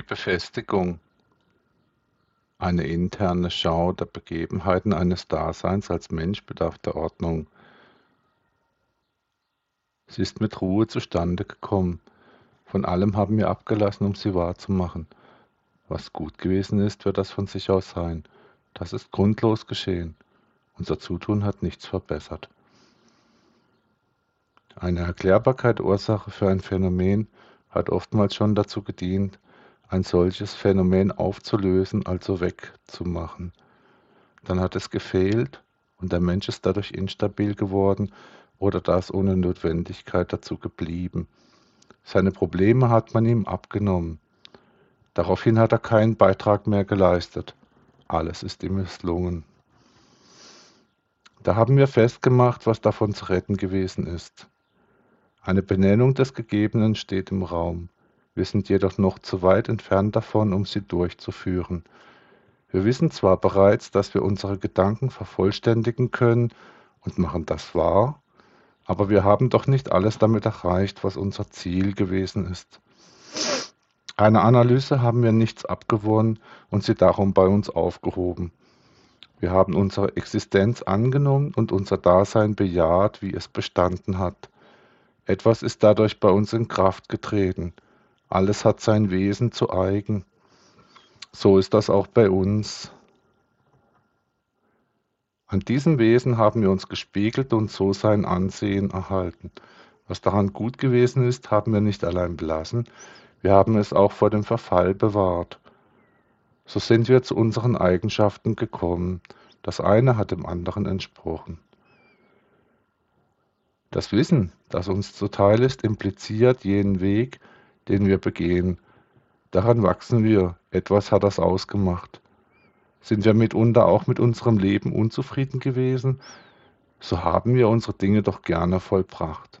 Die Befestigung, eine interne Schau der Begebenheiten eines Daseins als Mensch bedarf der Ordnung. Sie ist mit Ruhe zustande gekommen. Von allem haben wir abgelassen, um sie wahrzumachen. Was gut gewesen ist, wird das von sich aus sein. Das ist grundlos geschehen. Unser Zutun hat nichts verbessert. Eine Erklärbarkeit Ursache für ein Phänomen hat oftmals schon dazu gedient, ein solches Phänomen aufzulösen, also wegzumachen. Dann hat es gefehlt und der Mensch ist dadurch instabil geworden oder das ohne Notwendigkeit dazu geblieben. Seine Probleme hat man ihm abgenommen. Daraufhin hat er keinen Beitrag mehr geleistet. Alles ist ihm misslungen. Da haben wir festgemacht, was davon zu retten gewesen ist. Eine Benennung des Gegebenen steht im Raum. Wir sind jedoch noch zu weit entfernt davon, um sie durchzuführen. Wir wissen zwar bereits, dass wir unsere Gedanken vervollständigen können und machen das wahr, aber wir haben doch nicht alles damit erreicht, was unser Ziel gewesen ist. Einer Analyse haben wir nichts abgewonnen und sie darum bei uns aufgehoben. Wir haben unsere Existenz angenommen und unser Dasein bejaht, wie es bestanden hat. Etwas ist dadurch bei uns in Kraft getreten. Alles hat sein Wesen zu eigen. So ist das auch bei uns. An diesem Wesen haben wir uns gespiegelt und so sein Ansehen erhalten. Was daran gut gewesen ist, haben wir nicht allein belassen, wir haben es auch vor dem Verfall bewahrt. So sind wir zu unseren Eigenschaften gekommen. Das eine hat dem anderen entsprochen. Das Wissen, das uns zuteil ist, impliziert jenen Weg, den wir begehen. Daran wachsen wir, etwas hat das ausgemacht. Sind wir mitunter auch mit unserem Leben unzufrieden gewesen, so haben wir unsere Dinge doch gerne vollbracht.